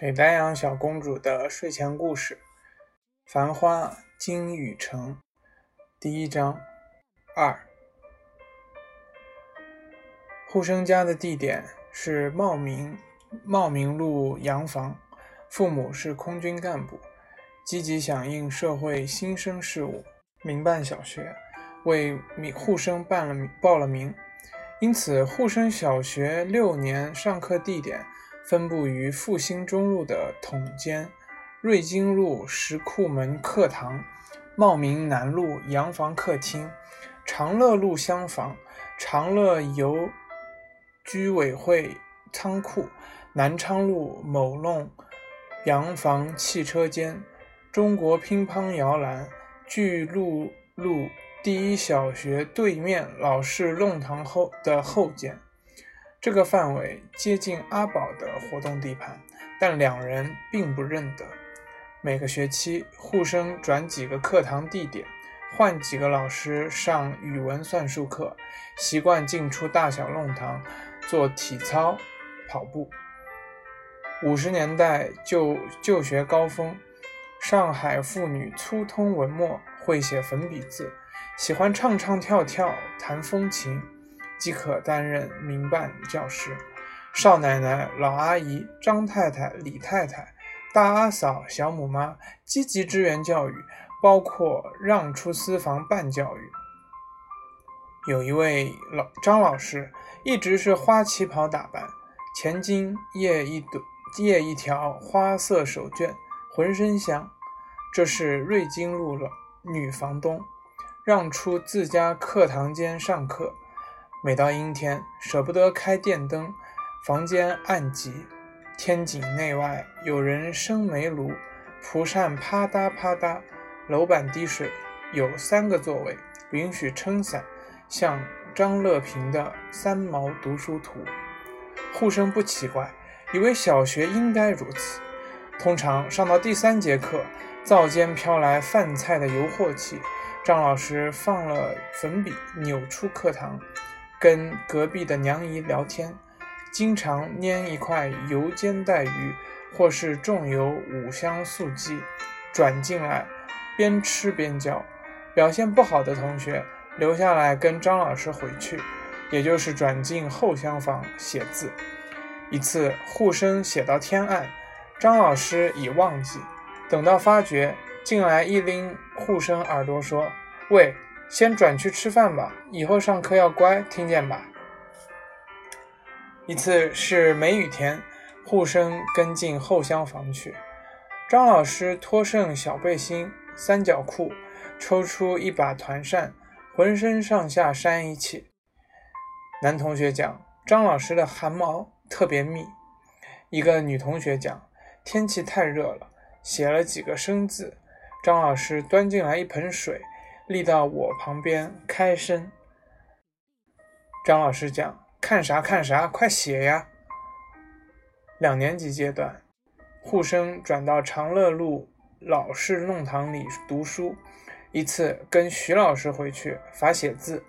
给丹阳小公主的睡前故事：繁花金雨城，第一章二。沪生家的地点是茂名茂名路洋房，父母是空军干部，积极响应社会新生事务，民办小学，为沪生办了报了名，因此沪生小学六年上课地点。分布于复兴中路的统间、瑞金路石库门课堂、茂名南路洋房客厅、长乐路厢房、长乐邮居委会仓库、南昌路某弄洋房汽车间、中国乒乓摇篮、巨鹿路第一小学对面老式弄堂后的后间。这个范围接近阿宝的活动地盘，但两人并不认得。每个学期互生转几个课堂地点，换几个老师上语文、算术课，习惯进出大小弄堂做体操、跑步。五十年代就就学高峰，上海妇女粗通文墨，会写粉笔字，喜欢唱唱跳跳，弹风琴。即可担任民办教师。少奶奶、老阿姨、张太太、李太太、大阿嫂、小母妈积极支援教育，包括让出私房办教育。有一位老张老师，一直是花旗袍打扮，前襟掖一朵掖一条花色手绢，浑身香。这是瑞金路老女房东，让出自家课堂间上课。每到阴天，舍不得开电灯，房间暗极，天井内外有人生煤炉，蒲扇啪嗒啪嗒，楼板滴水，有三个座位，允许撑伞，像张乐平的《三毛读书图》。护生不奇怪，以为小学应该如此。通常上到第三节课，灶间飘来饭菜的油鑊气，张老师放了粉笔，扭出课堂。跟隔壁的娘姨聊天，经常拈一块油煎带鱼，或是重油五香素鸡，转进来，边吃边教。表现不好的同学留下来跟张老师回去，也就是转进后厢房写字。一次护生写到天暗，张老师已忘记，等到发觉，进来一拎护生耳朵说：“喂。”先转去吃饭吧，以后上课要乖，听见吧。一次是梅雨天，护生跟进后厢房去，张老师脱剩小背心、三角裤，抽出一把团扇，浑身上下扇一气。男同学讲张老师的汗毛特别密，一个女同学讲天气太热了，写了几个生字。张老师端进来一盆水。立到我旁边开声，张老师讲：“看啥看啥，快写呀！”两年级阶段，沪生转到长乐路老式弄堂里读书。一次跟徐老师回去罚写字，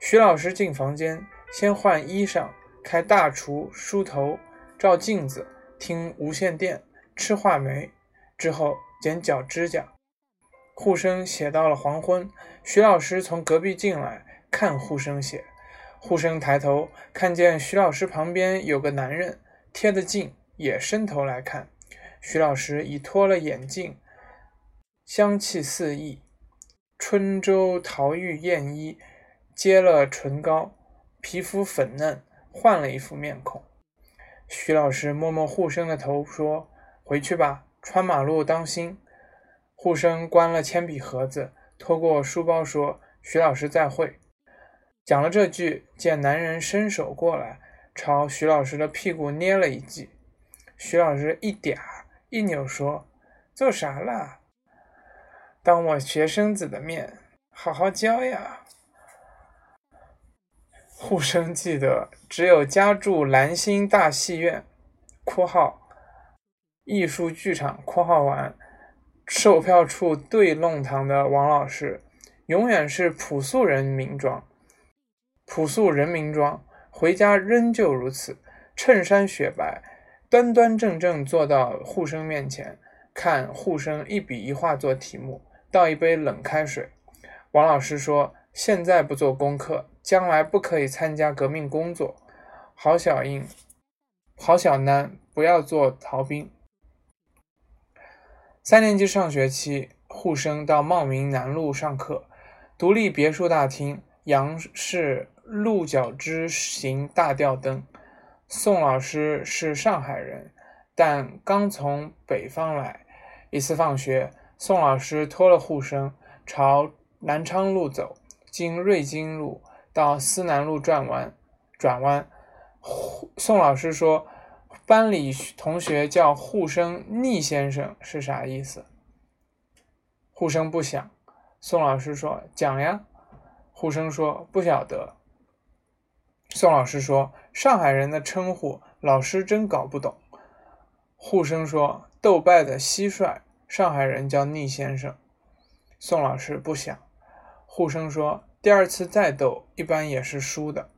徐老师进房间，先换衣裳，开大厨，梳头，照镜子，听无线电，吃话梅，之后剪脚指甲。护生写到了黄昏，徐老师从隔壁进来，看护生写。护生抬头看见徐老师旁边有个男人贴得近，也伸头来看。徐老师已脱了眼镜，香气四溢，春州桃玉艳衣，接了唇膏，皮肤粉嫩，换了一副面孔。徐老师摸摸护生的头，说：“回去吧，穿马路当心。”护生关了铅笔盒子，拖过书包说：“徐老师再会。”讲了这句，见男人伸手过来，朝徐老师的屁股捏了一记。徐老师一嗲一扭说：“做啥啦？当我学生子的面，好好教呀。”护生记得，只有家住兰心大戏院（括号艺术剧场）（括号完）。售票处对弄堂的王老师，永远是朴素人民装，朴素人民装，回家仍旧如此。衬衫雪白，端端正正坐到护生面前，看护生一笔一画做题目，倒一杯冷开水。王老师说：“现在不做功课，将来不可以参加革命工作。郝小英，郝小楠，不要做逃兵。”三年级上学期，沪生到茂名南路上课，独立别墅大厅，杨氏鹿角枝形大吊灯。宋老师是上海人，但刚从北方来。一次放学，宋老师拖了沪生，朝南昌路走，经瑞金路到思南路转弯。转弯，宋老师说：“班里同学叫护生逆先生是啥意思？”护生不想。宋老师说：“讲呀。”护生说：“不晓得。”宋老师说：“上海人的称呼，老师真搞不懂。”护生说：“斗败的蟋蟀，上海人叫逆先生。”宋老师不想。护生说：“第二次再斗，一般也是输的。”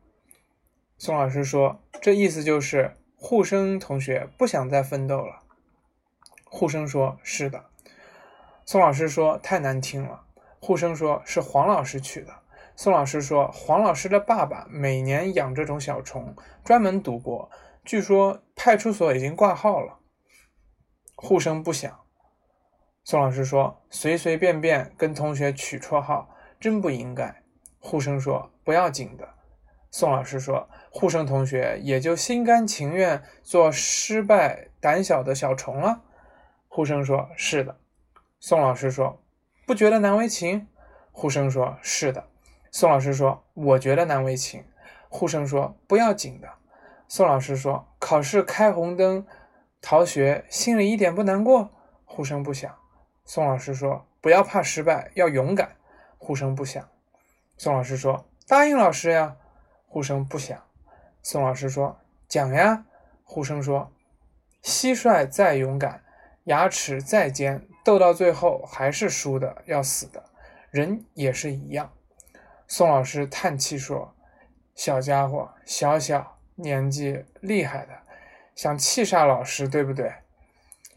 宋老师说：“这意思就是护生同学不想再奋斗了。”护生说：“是的。”宋老师说：“太难听了。”护生说：“是黄老师取的。”宋老师说：“黄老师的爸爸每年养这种小虫，专门赌博。据说派出所已经挂号了。”护生不想。宋老师说：“随随便便跟同学取绰号，真不应该。”护生说：“不要紧的。”宋老师说：“护生同学也就心甘情愿做失败胆小的小虫了。”护生说：“是的。”宋老师说：“不觉得难为情？”护生说：“是的。”宋老师说：“我觉得难为情。”护生说：“不要紧的。”宋老师说：“考试开红灯，逃学，心里一点不难过？”护生不想。宋老师说：“不要怕失败，要勇敢。”护生不想。宋老师说：“答应老师呀。”护生不想。宋老师说：“讲呀。”护生说：“蟋蟀再勇敢，牙齿再尖，斗到最后还是输的，要死的。人也是一样。”宋老师叹气说：“小家伙，小小年纪，厉害的，想气煞老师，对不对？”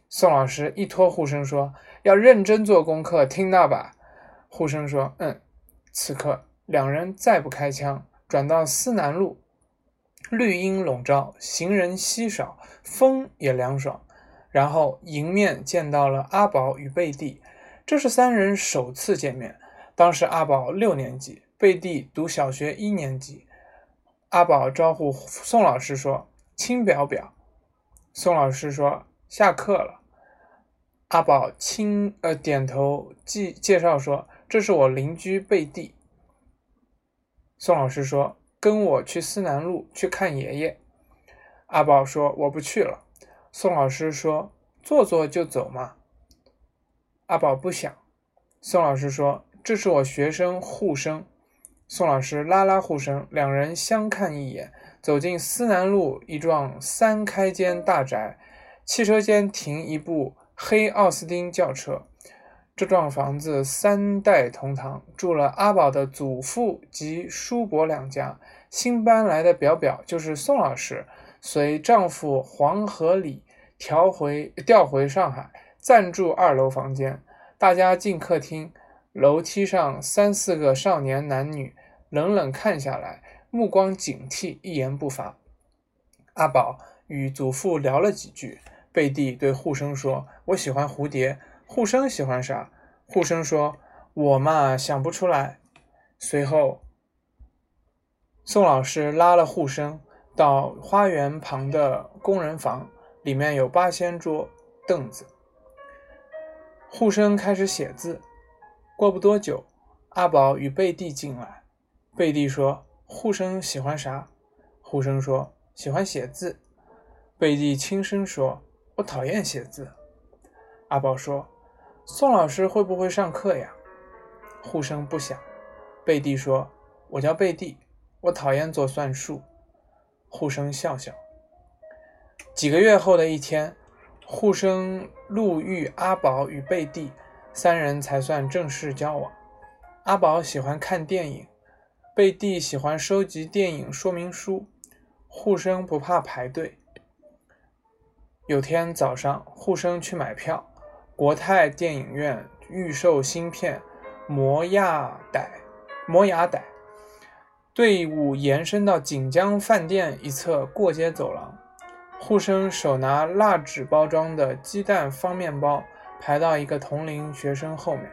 宋老师一托护生说：“要认真做功课，听到吧？”护生说：“嗯。”此刻两人再不开枪，转到思南路，绿荫笼罩，行人稀少，风也凉爽。然后迎面见到了阿宝与贝蒂，这是三人首次见面。当时阿宝六年级。贝蒂读小学一年级，阿宝招呼宋老师说：“亲表表。”宋老师说：“下课了。”阿宝亲呃点头，介介绍说：“这是我邻居贝蒂。”宋老师说：“跟我去思南路去看爷爷。”阿宝说：“我不去了。”宋老师说：“坐坐就走嘛。”阿宝不想。宋老师说：“这是我学生护生。”宋老师拉拉护生，两人相看一眼，走进思南路一幢三开间大宅，汽车间停一部黑奥斯汀轿车。这幢房子三代同堂，住了阿宝的祖父及叔伯两家。新搬来的表表就是宋老师，随丈夫黄河里调回调回上海，暂住二楼房间。大家进客厅。楼梯上三四个少年男女冷冷看下来，目光警惕，一言不发。阿宝与祖父聊了几句，贝蒂对护生说：“我喜欢蝴蝶。”护生喜欢啥？护生说：“我嘛想不出来。”随后，宋老师拉了护生到花园旁的工人房，里面有八仙桌凳子。护生开始写字。过不多久，阿宝与贝蒂进来。贝蒂说：“护生喜欢啥？”护生说：“喜欢写字。”贝蒂轻声说：“我讨厌写字。”阿宝说：“宋老师会不会上课呀？”护生不想。贝蒂说：“我叫贝蒂，我讨厌做算术。”护生笑笑。几个月后的一天，护生路遇阿宝与贝蒂。三人才算正式交往。阿宝喜欢看电影，贝蒂喜欢收集电影说明书，护生不怕排队。有天早上，护生去买票，国泰电影院预售新片《摩亚歹》，摩亚歹。队伍延伸到锦江饭店一侧过街走廊，护生手拿蜡纸包装的鸡蛋方面包，排到一个同龄学生后面。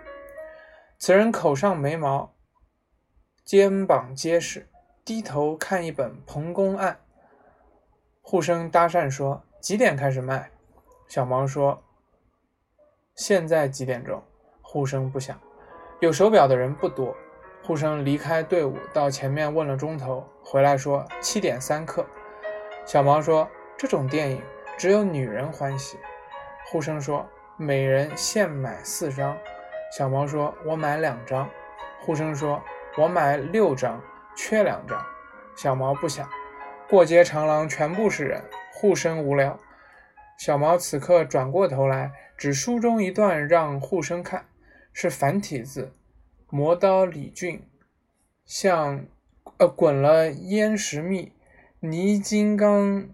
此人口上没毛，肩膀结实，低头看一本《彭公案》。护生搭讪说。几点开始卖？小毛说：“现在几点钟？”呼声不响。有手表的人不多。护生离开队伍，到前面问了钟头，回来说七点三刻。小毛说：“这种电影只有女人欢喜。”护生说：“每人限买四张。”小毛说：“我买两张。”护生说：“我买六张，缺两张。”小毛不想。过街长廊全部是人。护生无聊，小毛此刻转过头来，指书中一段让护生看，是繁体字：磨刀李俊，像呃滚了烟石蜜，泥金刚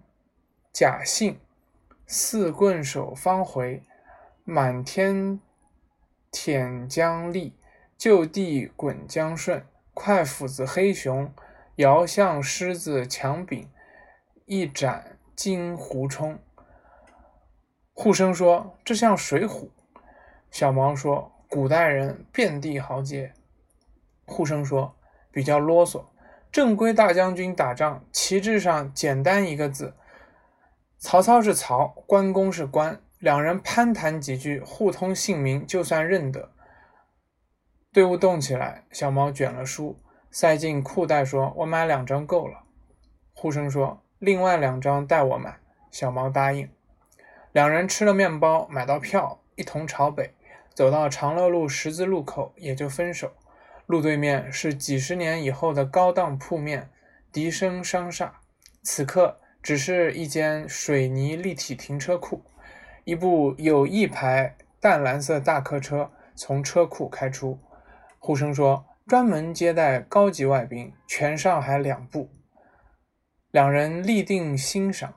假性，四棍手方回，满天舔江丽，就地滚江顺，快斧子黑熊，遥向狮子强柄，一斩。金狐冲，护生说：“这像水浒。”小毛说：“古代人遍地豪杰。”护生说：“比较啰嗦。正规大将军打仗，旗帜上简单一个字。曹操是曹，关公是关，两人攀谈几句，互通姓名，就算认得。”队伍动起来，小毛卷了书，塞进裤袋，说：“我买两张够了。”护生说。另外两张带我买，小毛答应。两人吃了面包，买到票，一同朝北，走到长乐路十字路口，也就分手。路对面是几十年以后的高档铺面迪生商厦，此刻只是一间水泥立体停车库。一部有一排淡蓝色大客车从车库开出，呼声说：“专门接待高级外宾，全上海两部。”两人立定欣赏。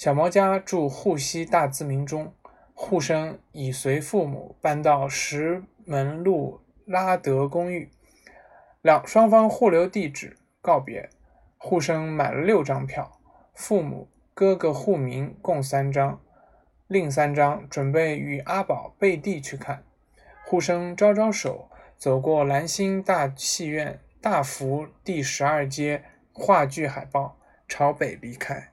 小毛家住沪西大自民中，沪生已随父母搬到石门路拉德公寓。两双方互留地址告别。沪生买了六张票，父母、哥哥沪名共三张，另三张准备与阿宝背地去看。沪生招招手，走过兰心大戏院大福第十二街。话剧海报朝北离开。